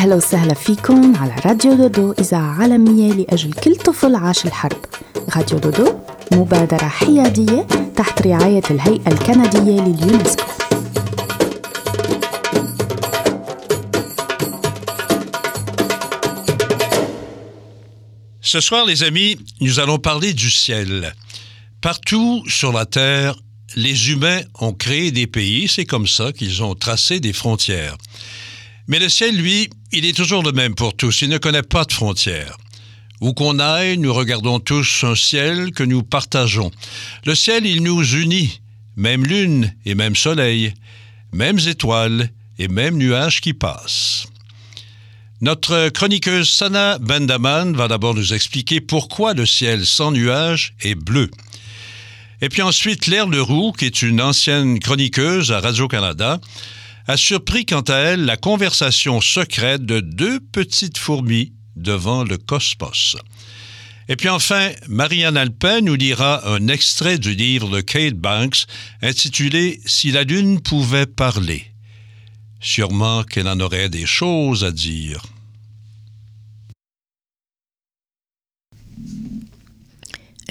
أهلا وسهلا فيكم على راديو دودو إذاعة عالمية لأجل كل طفل عاش الحرب راديو دودو مبادرة حيادية تحت رعاية الهيئة الكندية لليونسكو Ce soir, les amis, nous allons parler du ciel. Partout sur la Terre, les humains ont créé des pays, c'est comme ça qu'ils ont tracé des frontières. Mais le ciel, lui, il est toujours le même pour tous, il ne connaît pas de frontières. Où qu'on aille, nous regardons tous un ciel que nous partageons. Le ciel, il nous unit, même lune et même soleil, mêmes étoiles et mêmes nuages qui passent. Notre chroniqueuse Sana Bendaman va d'abord nous expliquer pourquoi le ciel sans nuages est bleu. Et puis ensuite, Claire Leroux, qui est une ancienne chroniqueuse à Radio-Canada, a surpris quant à elle la conversation secrète de deux petites fourmis devant le cosmos. Et puis enfin, Marianne Alpin nous lira un extrait du livre de Kate Banks intitulé Si la Lune pouvait parler. Sûrement qu'elle en aurait des choses à dire.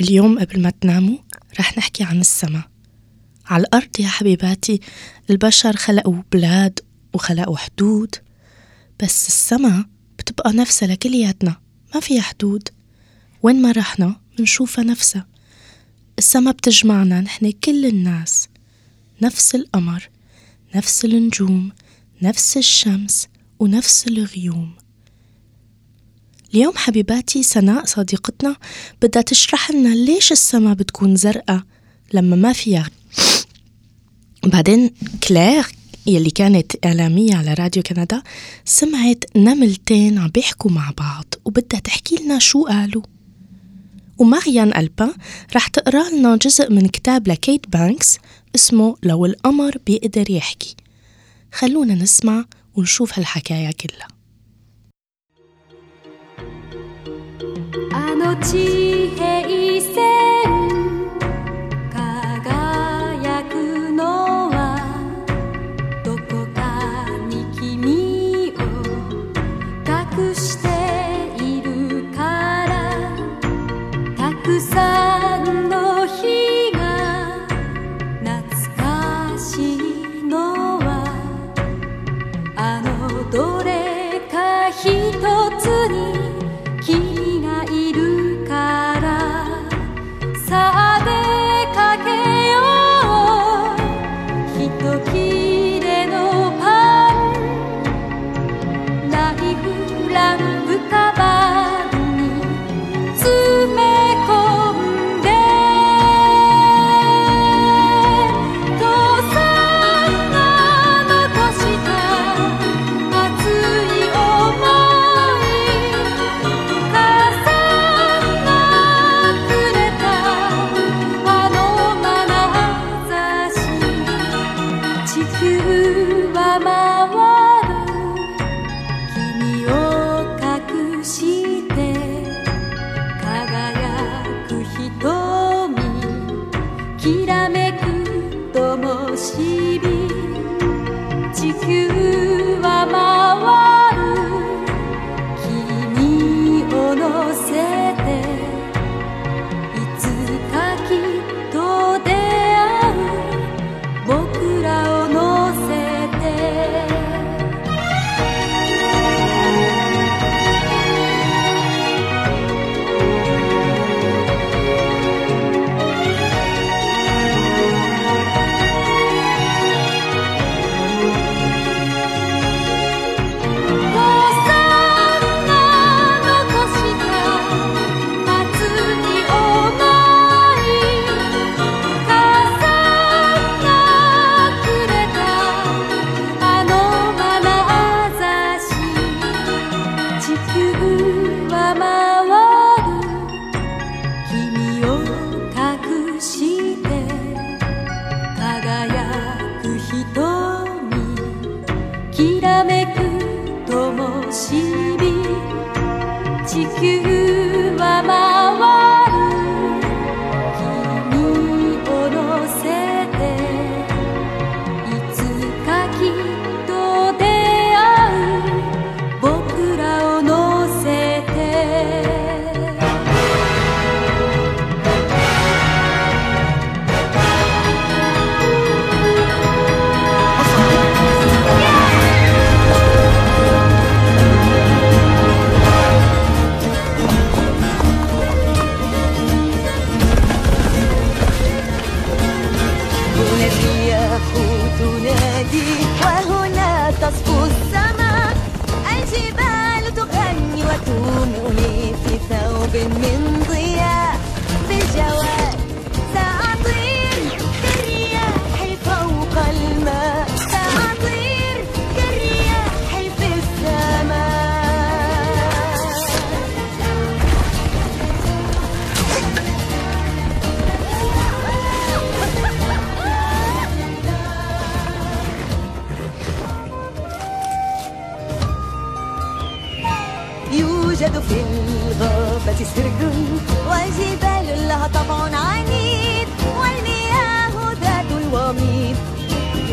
اليوم قبل ما تناموا رح نحكي عن السما على الأرض يا حبيباتي. البشر خلقوا بلاد وخلقوا حدود بس السما بتبقى نفسها لكلياتنا ما فيها حدود. وين ما رحنا منشوفها نفسها. السما بتجمعنا نحن كل الناس. نفس القمر نفس النجوم نفس الشمس ونفس الغيوم. اليوم حبيباتي سناء صديقتنا بدها تشرح لنا ليش السما بتكون زرقاء لما ما فيها بعدين كلير يلي كانت إعلامية على راديو كندا سمعت نملتين عم بيحكوا مع بعض وبدها تحكي لنا شو قالوا. وماريان ألبان رح تقرأ لنا جزء من كتاب لكيت بانكس اسمه لو القمر بيقدر يحكي. خلونا نسمع ونشوف هالحكاية كلها. あのどれか一つに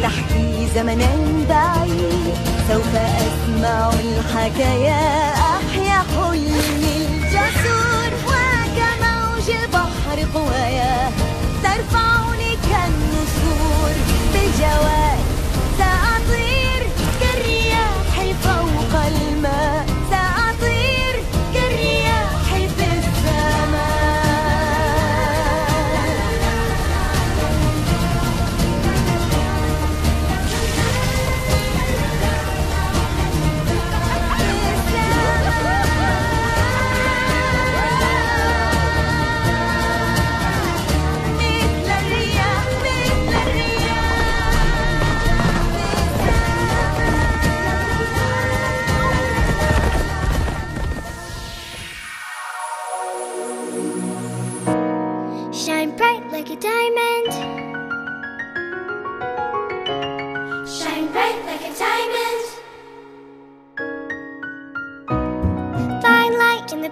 تحكي زمنا بعيد سوف أسمع الحكايا. أحيا حلم الجسور وكموج بحر قوايا. ترفعني كالنسور بجوارح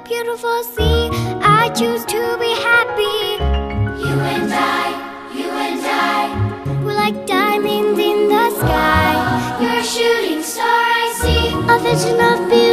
beautiful sea. I choose to be happy. You and I, you and I. We're like diamonds in the sky. You're a shooting star, I see. A vision of beauty.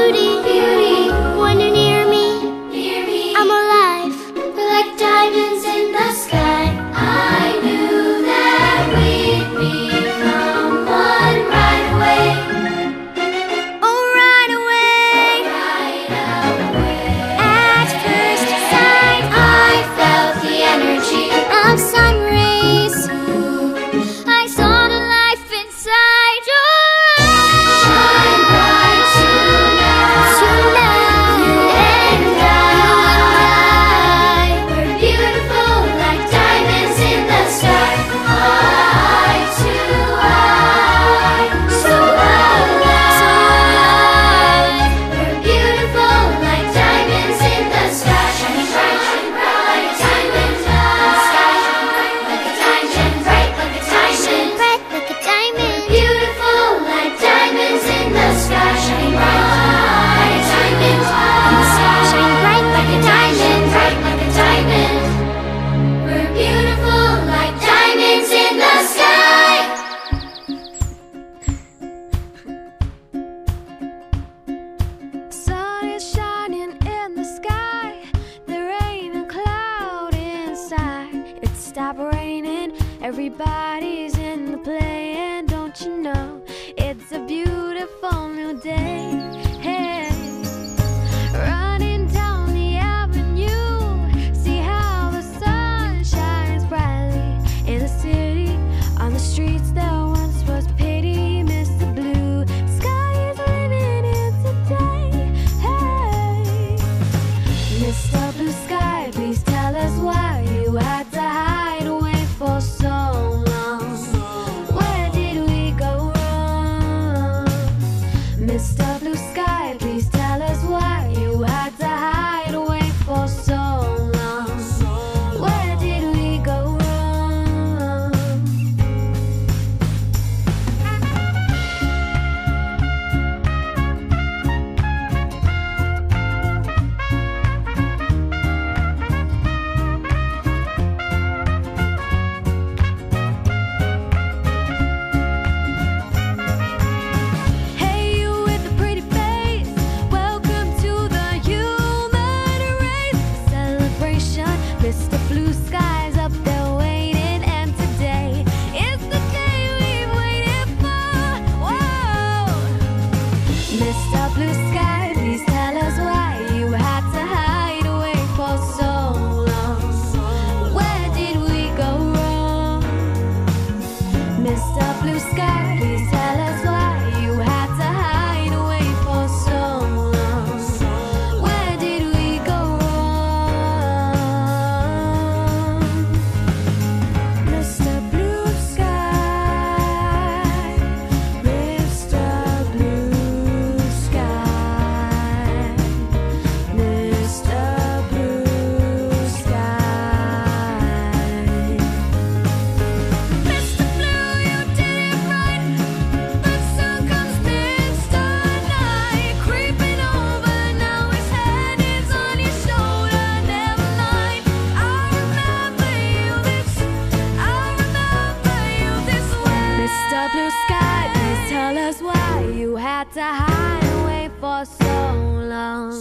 why you had to hide away for so long.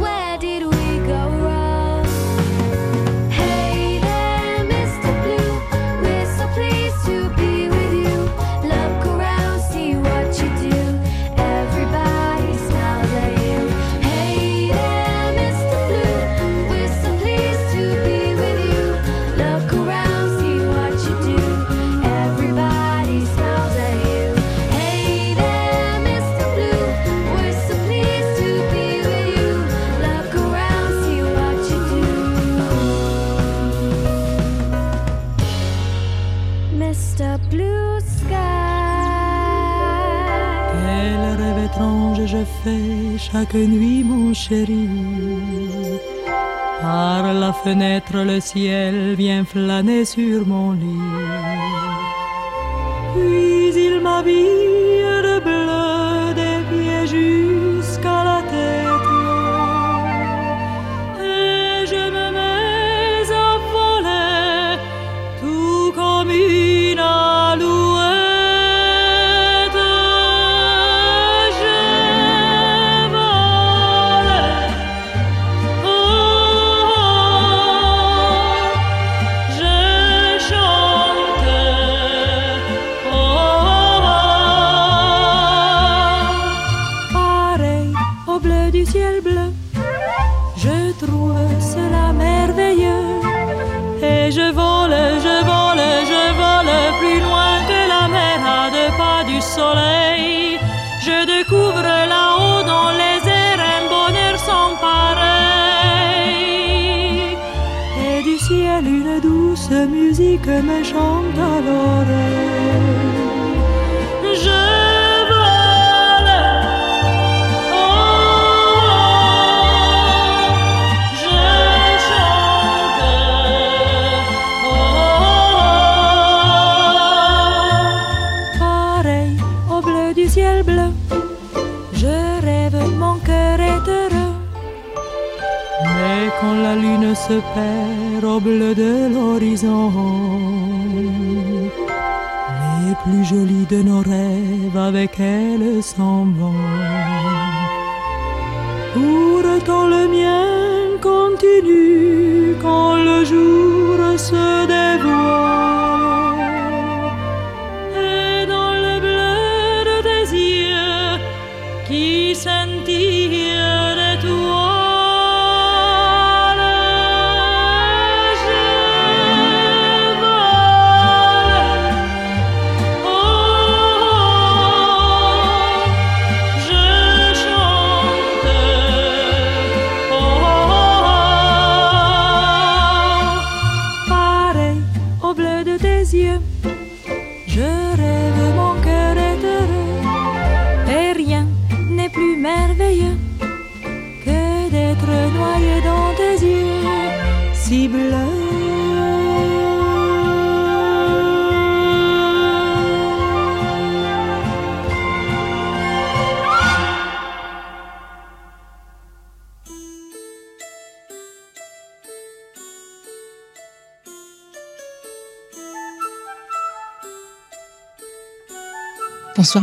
Where did we go? chaque nuit, mon chéri. Par la fenêtre, le ciel vient flâner sur mon lit. Puis il m'habille que me chante à l'oreille. Je vole, oh, je chante, pareil au bleu du ciel bleu. Je rêve, mon cœur est heureux. Mais quand la lune se perd au bleu de l'horizon plus jolie de nos rêves avec elle s'en vont. Pourtant le mien continue quand le jour Bonsoir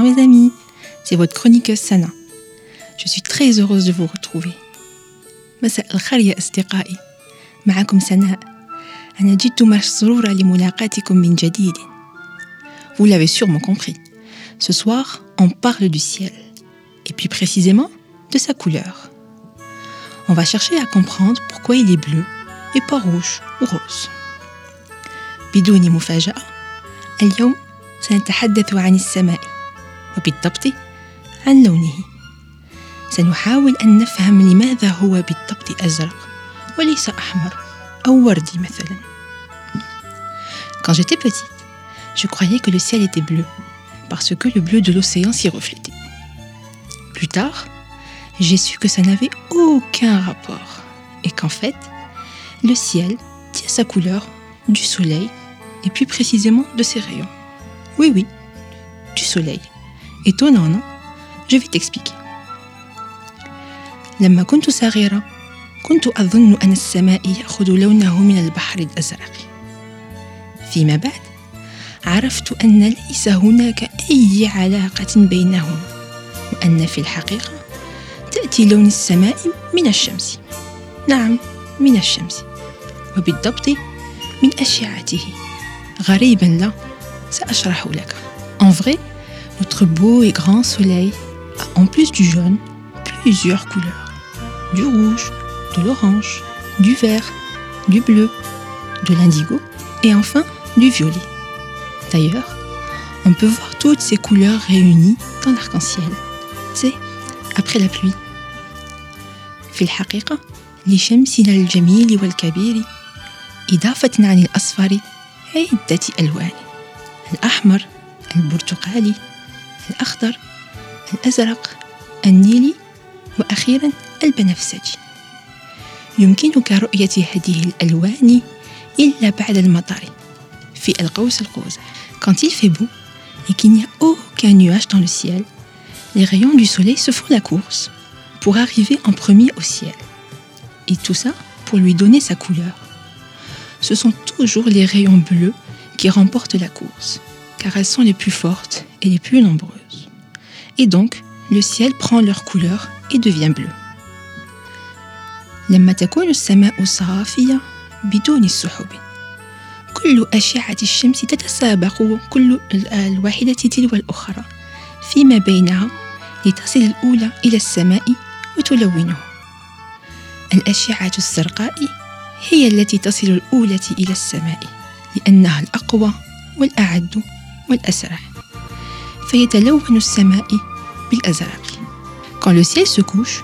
mes amis, c'est votre chroniqueuse Sana. Je suis très heureuse de vous retrouver. مساء الخير يا vous l'avez sûrement compris. Ce soir, on parle du ciel, et plus précisément de sa couleur. On va chercher à comprendre pourquoi il est bleu et pas rouge ou rose. بدون مفاجأة، اليوم سنتحدث عن السماء، وبالضبط عن لونه. سنحاول وليس أحمر أو وردي مثلا Quand j'étais petite, je croyais que le ciel était bleu parce que le bleu de l'océan s'y reflétait. Plus tard, j'ai su que ça n'avait aucun rapport et qu'en fait, le ciel tient sa couleur du soleil et plus précisément de ses rayons. Oui, oui, du soleil. Étonnant, non Je vais t'expliquer. لما كنت صغيرة كنت أظن أن السماء يأخذ لونه من البحر الأزرق. فيما بعد عرفت أن ليس هناك أي علاقة بينهما وأن في الحقيقة تأتي لون السماء من الشمس. نعم من الشمس وبالضبط من أشعته. غريبا لا سأشرح لك. En vrai, notre beau et grand soleil a en plus du jaune plusieurs couleurs. Du rouge, de l'orange, du vert, du bleu, de l'indigo et enfin du violet. D'ailleurs, on peut voir toutes ces couleurs réunies dans l'arc-en-ciel. C'est après la pluie. في الحقيقة لشمسنا الجميل والكبير إضافة عن الأصفر عدة ألوان الأحمر البرتقالي الأخضر الأزرق النيلي وأخيرا البنفسجي يمكنك رؤية هذه الألوان إلا بعد المطر في القوس القزح Quand il fait beau et qu'il n'y a aucun nuage dans le ciel, les rayons du soleil se font la course pour arriver en premier au ciel. Et tout ça pour lui donner sa couleur. Ce sont toujours les rayons bleus qui remportent la course, car elles sont les plus fortes et les plus nombreuses. Et donc, le ciel prend leur couleur et devient bleu. لما تكون السماء صافية بدون سحب كل أشعة الشمس تتسابق كل الواحدة تلو الأخرى فيما بينها لتصل الأولى إلى السماء وتلونه. الأشعة الزرقاء هي التي تصل الأولى إلى السماء لأنها الأقوى والأعد والأسرع. فيتلون السماء بالأزرق. Quand le ciel se couche,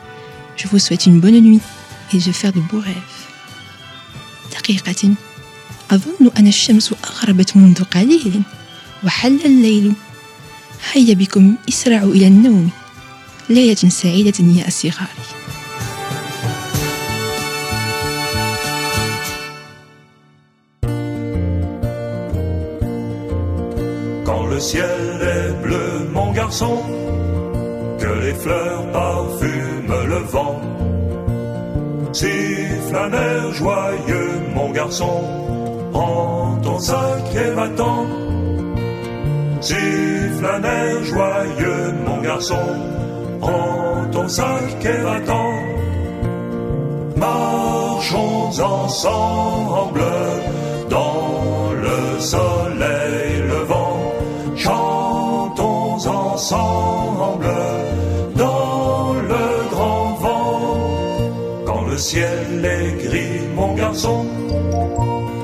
Je vous souhaite une bonne nuit et de faire de beaux rêves. دقيقة أظن أن الشمس أغربت منذ قليل وحل الليل هيا بكم اسرعوا إلى النوم ليلة سعيدة يا أصغاري Quand le ciel est bleu, mon garçon, que les fleurs parfument le vent. Siffle un air joyeux, mon garçon, prends ton sac et va-t'en. Siffle un air joyeux, mon garçon, prends ton sac et va-t'en. Marchons ensemble dans le soleil levant. Chantons ensemble le ciel est gris, mon garçon,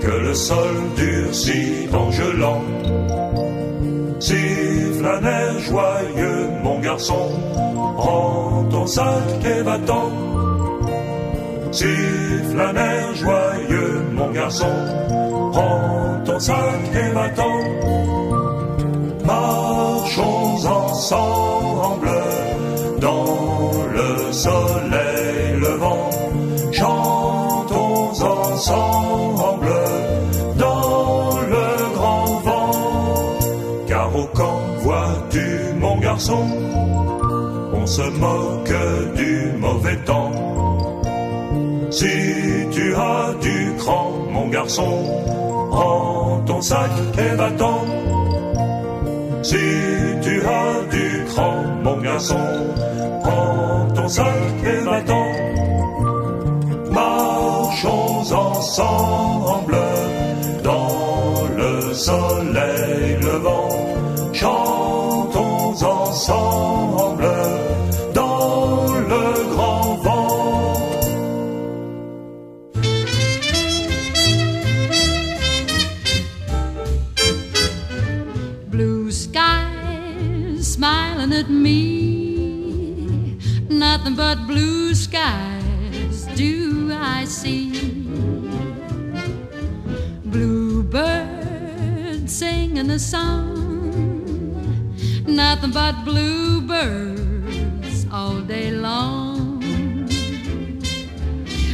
que le sol durcit en gelant. Siffle un air joyeux, mon garçon, prends ton sac et va-t'en. Siffle un air joyeux, mon garçon, prends ton sac et va-t'en. Marchons ensemble dans le soleil ensemble dans le grand vent. Car au camp, vois-tu, mon garçon, on se moque du mauvais temps. Si tu as du cran, mon garçon, prends ton sac et va-t'en. Si tu as du cran, mon garçon, prends ton sac et va-t'en. Ensemble dans le soleil levant. Chantons ensemble dans le grand vent. Blue skies smiling at me. Nothing but blue Nothing but bluebirds all day long.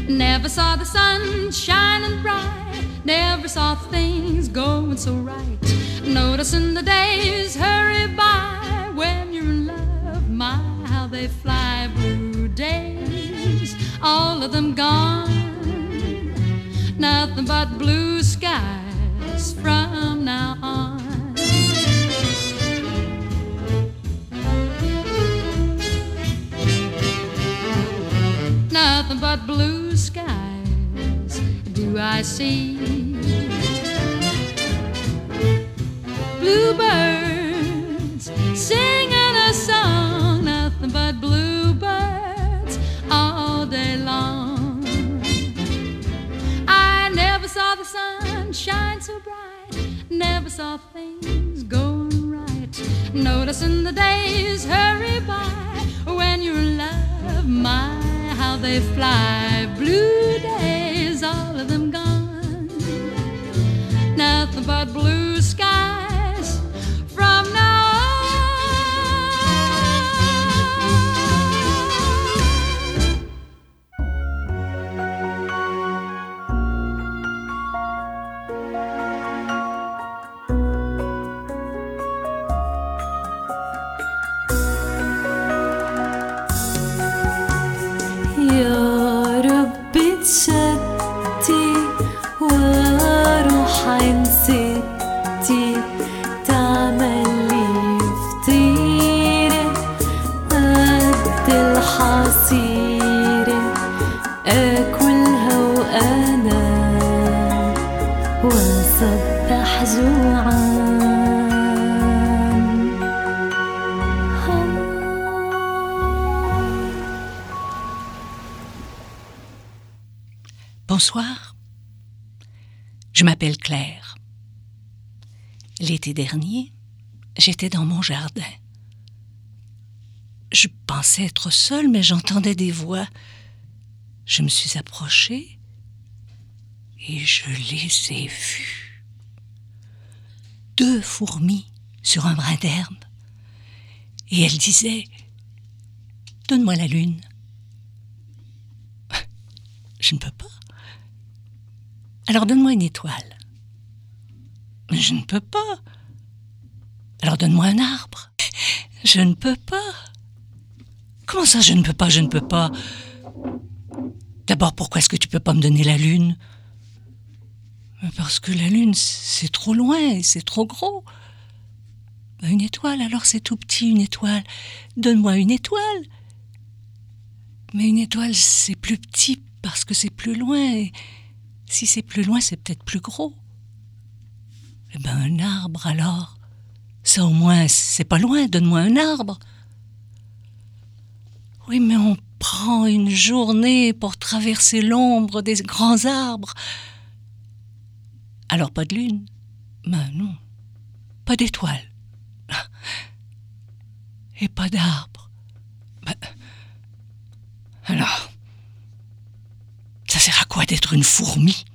Never saw the sun shining bright. Never saw things going so right. Noticing the days hurry by when you're in love. My, how they fly. Blue days, all of them gone. Nothing but blue skies from now on. But blue skies do I see. Bluebirds singing a song, nothing but bluebirds all day long. I never saw the sun shine so bright, never saw things going right. Noticing the days hurry by when you're in love, my how they fly. Blue days, all of them gone. Nothing but blue skies from now قد الحصيرة اكلها وانا واصبح جوعان Bonsoir. Je m'appelle Claire. L'été dernier, j'étais dans mon jardin. Je pensais être seule, mais j'entendais des voix. Je me suis approchée et je les ai vues. Deux fourmis sur un brin d'herbe. Et elles disaient Donne-moi la lune. Je ne peux pas. Alors donne-moi une étoile. Je ne peux pas. Alors donne-moi un arbre. Je ne peux pas. Comment ça, je ne peux pas, je ne peux pas? D'abord, pourquoi est-ce que tu peux pas me donner la lune? Parce que la lune, c'est trop loin c'est trop gros. Ben, Une étoile, alors c'est tout petit, une étoile. Donne-moi une étoile. Mais une étoile, c'est plus petit parce que c'est plus loin. Si c'est plus loin, c'est peut-être plus gros. Eh ben, un arbre alors. Ça au moins, c'est pas loin. Donne-moi un arbre. Oui, mais on prend une journée pour traverser l'ombre des grands arbres. Alors pas de lune Ben non. Pas d'étoile. Et pas d'arbre. Ben, alors, ça sert à quoi d'être une fourmi?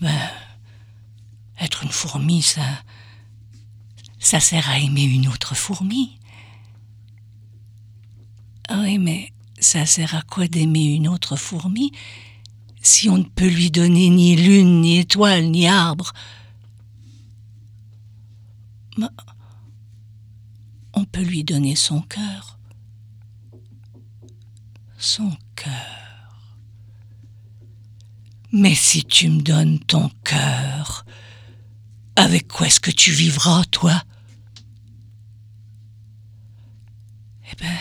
Ben, être une fourmi, ça. Ça sert à aimer une autre fourmi. Ah Oui, mais ça sert à quoi d'aimer une autre fourmi si on ne peut lui donner ni lune, ni étoile, ni arbre? Ben, peut lui donner son cœur. Son cœur. Mais si tu me donnes ton cœur, avec quoi est-ce que tu vivras, toi? Eh ben,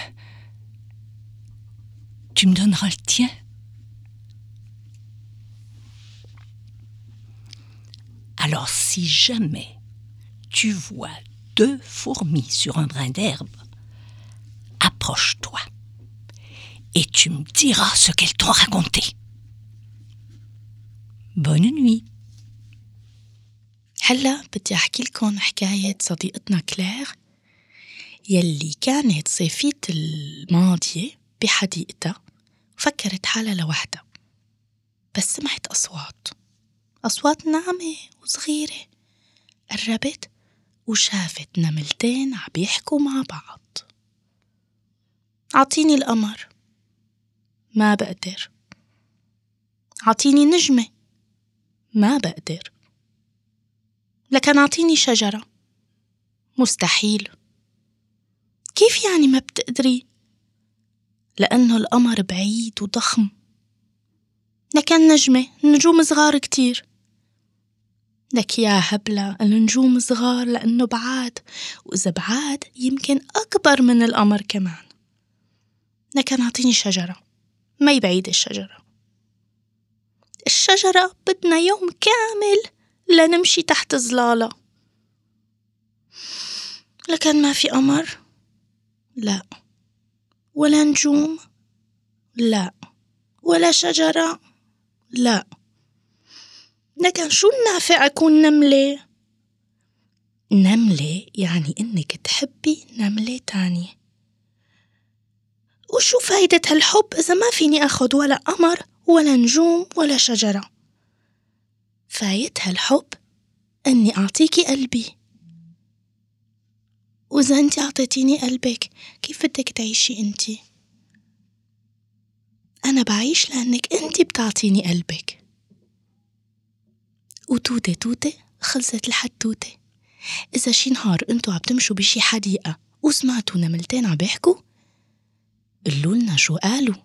tu me donneras le tien. Alors si jamais tu vois deux fourmis sur un brin d'herbe, approche-toi et tu me diras ce qu'elles t'ont raconté. Bonne nuit. هلا بدي أحكي لكم حكاية صديقتنا كلير يلي كانت صيفية الماضية بحديقتها وفكرت حالها لوحدها بس سمعت أصوات. أصوات ناعمة وصغيرة. قربت وشافت نملتين عم يحكوا مع بعض. عطيني القمر. ما بقدر. عطيني نجمة. ما بقدر. لكن أعطيني شجرة. مستحيل. كيف يعني ما بتقدري؟ لأنه القمر بعيد وضخم. لكن نجمة النجوم صغار كتير. لك يا هبلة النجوم صغار لأنه بعاد وإذا بعاد يمكن أكبر من القمر كمان. لكن أعطيني شجرة. ما يبعيد الشجرة. الشجرة بدنا يوم كامل لنمشي تحت ظلالة لكن ما في قمر. لا. ولا نجوم لا. ولا شجرة لا. لكن شو النافع أكون نملة؟ نملة يعني إنك تحبي نملة تانية. وشو فايدة هالحب إذا ما فيني أخد ولا قمر ولا نجوم ولا شجرة؟ فايتها الحب إني أعطيكي قلبي. وإذا أنت أعطيتيني قلبك. كيف بدك تعيشي أنت؟ أنا بعيش لأنك أنت بتعطيني قلبك. وتوتة توتة خلصت الحدوتة إذا شي نهار أنتو عم تمشوا بشي حديقة وسمعتوا نملتين عم يحكوا قلولنا شو قالوا.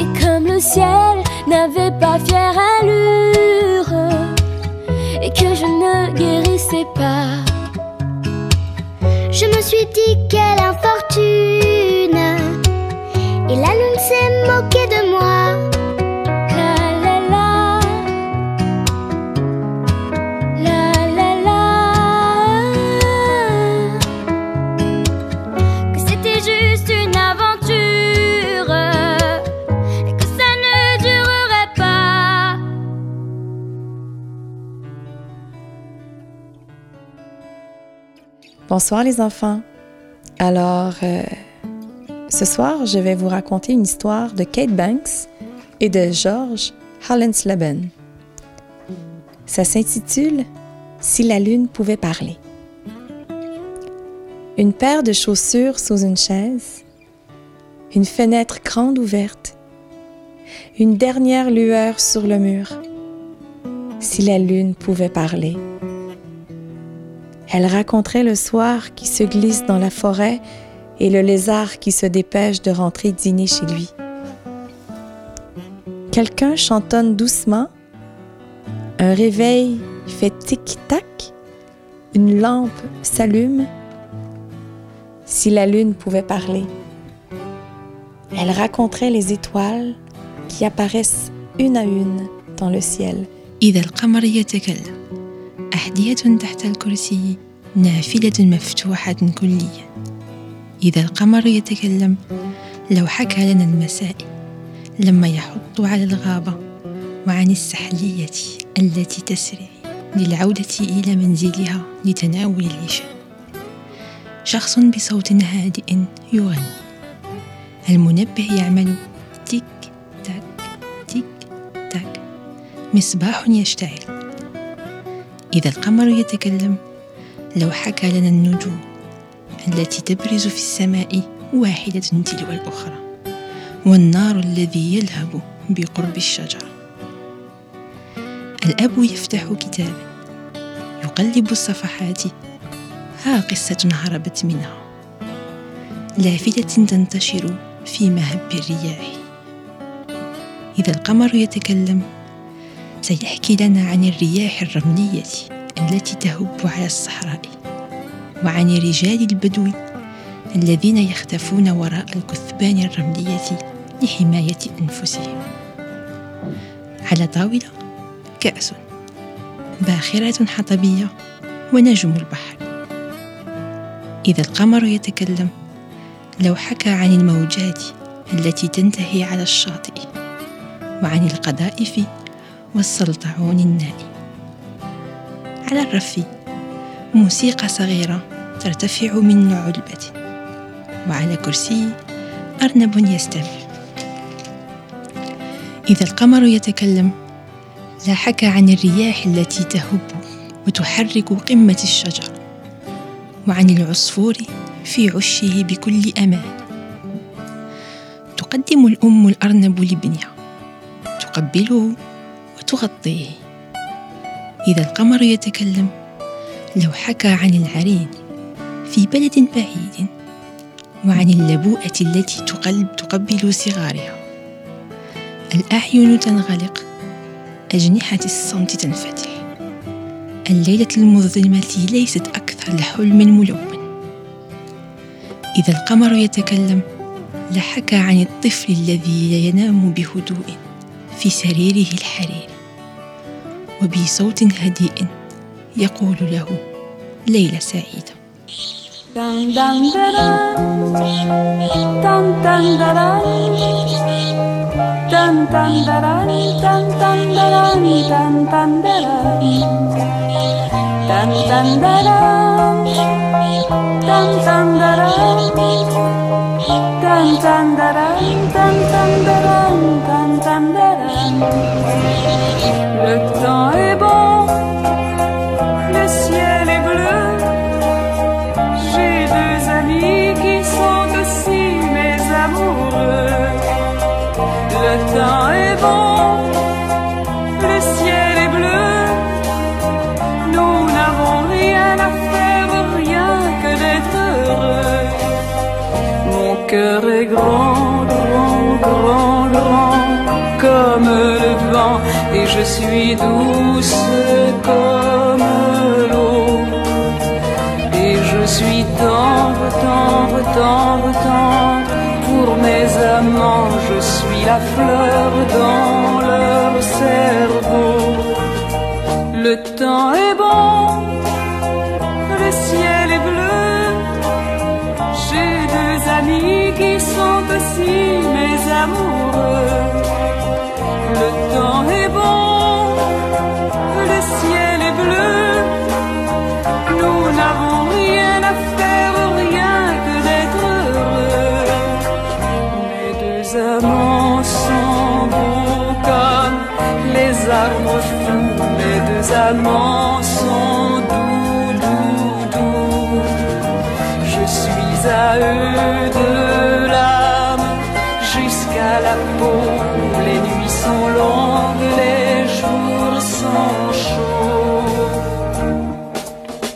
Et comme le ciel n'avait pas fière allure et que je ne guérissais pas. Je me suis dit quelle infortune et la lune s'est moquée de moi. Bonsoir les enfants. Alors, euh, ce soir, je vais vous raconter une histoire de Kate Banks et de George Hollandsleben. Ça s'intitule Si la lune pouvait parler. Une paire de chaussures sous une chaise, une fenêtre grande ouverte, une dernière lueur sur le mur. Si la lune pouvait parler. Elle raconterait le soir qui se glisse dans la forêt et le lézard qui se dépêche de rentrer dîner chez lui. Quelqu'un chantonne doucement, un réveil fait tic-tac, une lampe s'allume. Si la lune pouvait parler, elle raconterait les étoiles qui apparaissent une à une dans le ciel. أحذية تحت الكرسي نافذة مفتوحة كليا. إذا القمر يتكلم لو حكى لنا المساء لما يحط على الغابة وعن السحلية التي تسري للعودة إلى منزلها لتناول العشاء شخص بصوت هادئ يغني. المنبه يعمل تيك تاك تيك تاك. مصباح يشتعل. إذا القمر يتكلم لو حكى لنا النجوم التي تبرز في السماء واحدة تلو الأخرى والنار الذي يلهب بقرب الشجرة. الأب يفتح كتابا يقلب الصفحات ها قصة هربت منها. لافتة تنتشر في مهب الرياح. إذا القمر يتكلم سيحكي لنا عن الرياح الرملية التي تهب على الصحراء وعن رجال البدو الذين يختفون وراء الكثبان الرملية لحماية أنفسهم. على طاولة كأس. باخرة حطبية ونجم البحر. إذا القمر يتكلم لو حكى عن الموجات التي تنتهي على الشاطئ وعن القذائف والسلطعون النائم. على الرف موسيقى صغيرة ترتفع من علبة وعلى كرسي أرنب يستمع إذا القمر يتكلم لا حكى عن الرياح التي تهب وتحرك قمة الشجر. وعن العصفور في عشه بكل أمان. تقدم الأم الأرنب لابنها. تقبله وتغطيه إذا القمر يتكلم لو حكى عن العرين في بلد بعيد وعن اللبوءة التي تقلب تقبل صغارها. الأعين تنغلق أجنحة الصمت تنفتح. الليلة المظلمة ليست أكثر لحلم ملون إذا القمر يتكلم لحكى عن الطفل الذي ينام بهدوء في سريره الحرير. وبصوت هادئ يقول له ليلة سعيدة. دان دان dun, dun da dun, dun dun da dun, dun dun da dun, dun dun da dun. Le temps est bon, je suis douce comme l'eau et je suis tendre, tendre, tendre, tendre. Pour mes amants, je suis la fleur dans leur cerveau. Le temps est bon. amants sont doux, doux, doux. Je suis à eux de l'âme jusqu'à la peau. Les nuits sont longues, les jours sont chauds.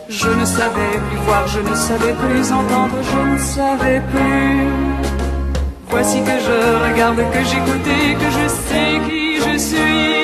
Je ne savais plus voir, je ne savais plus entendre, je ne savais plus. Voici que je regarde, que j'écoute que je sais qui je suis.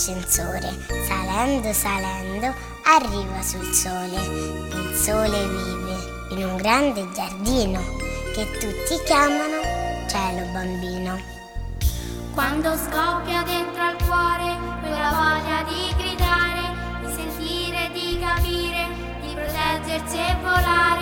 l'ascensore, salendo, salendo, arriva sul sole. Il sole vive in un grande giardino che tutti chiamano cielo bambino. Quando scoppia dentro al cuore quella voglia di gridare, di sentire, di capire, di proteggersi e volare.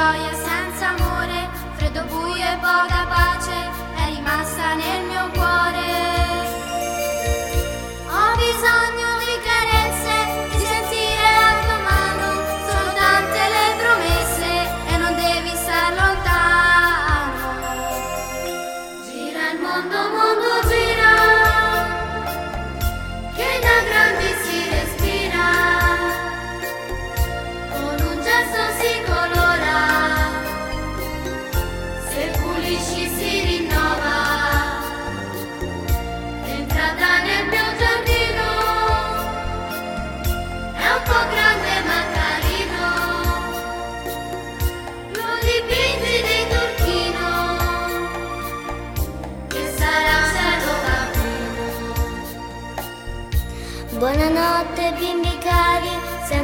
gioia senza amore, freddo buio e poca pace, è rimasta nel mio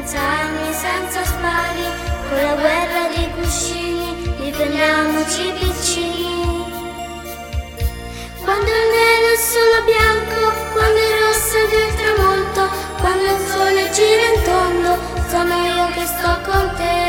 senza anni, senza spari, con la guerra dei cuscini, difendiamoci vicini. Quando il nero è solo bianco, quando il rosso è del tramonto, quando il sole gira intorno, sono io che sto con te.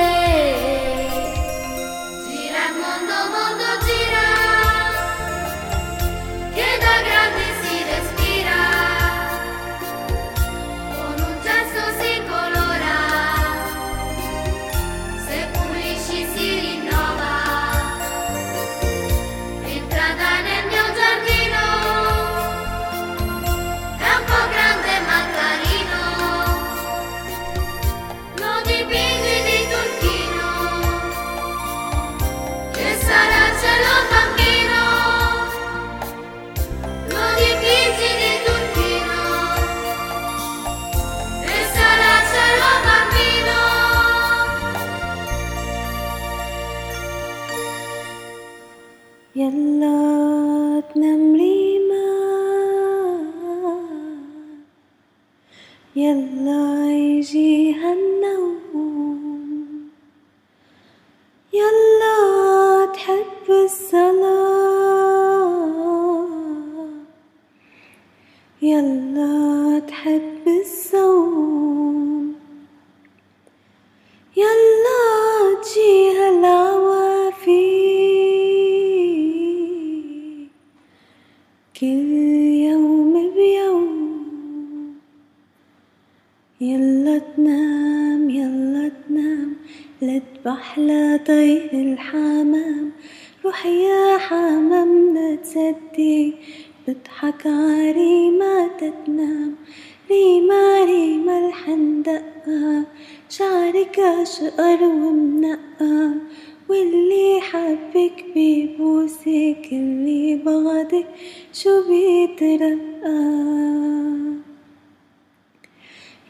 واللي حبك بيبوسك اللي بغضك شو بيترقى.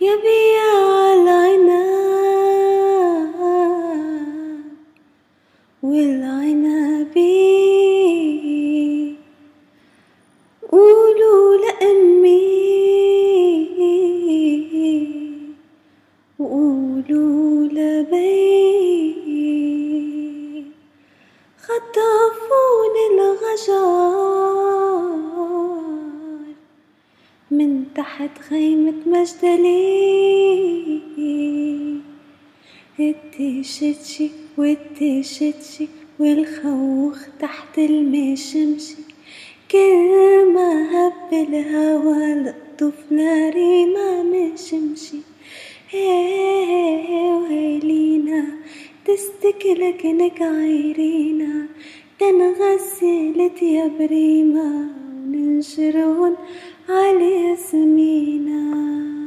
يا بيا العناب والعنبي قولوا لأمي الغجار من تحت خيمة مجدلي. التشتشي والتشتشي والخوخ تحت المشمشي. كل ما هب الهوى لطف ناري ما مشمشي. هي وهيلينا تستكلك تنغسل يا بريمة وننشرهن على ياسمينه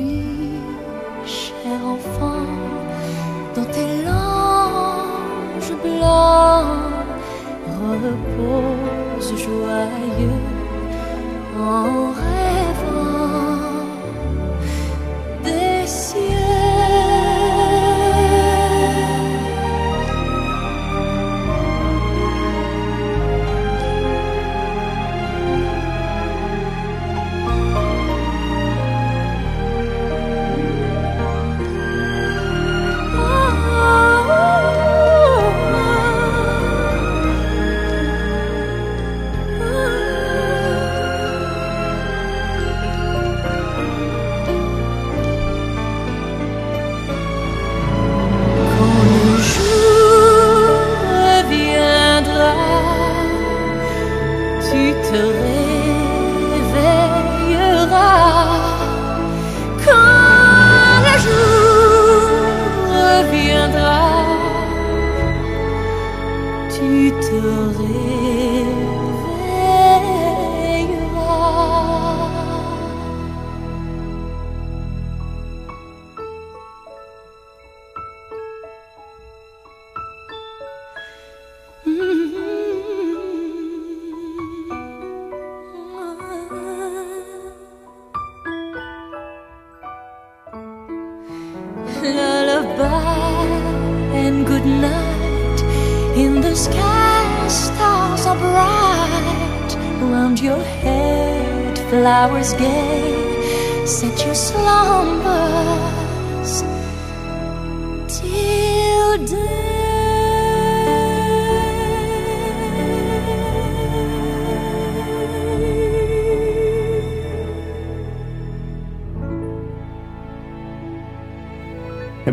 tu te réveilleras quand le jour viendra. Tu te réveilleras.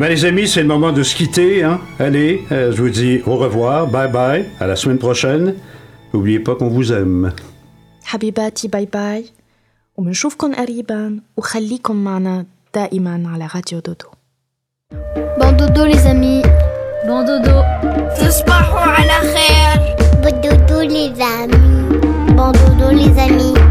Les amis, c'est le moment de se quitter. Hein. Allez, euh, je vous dis au revoir. Bye bye. À la semaine prochaine. N'oubliez pas qu'on vous aime. Habibati, bye bye. On me chauffe quand arriban. Ou khali comme mana daiman à la radio dodo. Bon dodo, les amis. Bon dodo. Tous à la khair. Bon dodo, les amis. Bon dodo, les amis.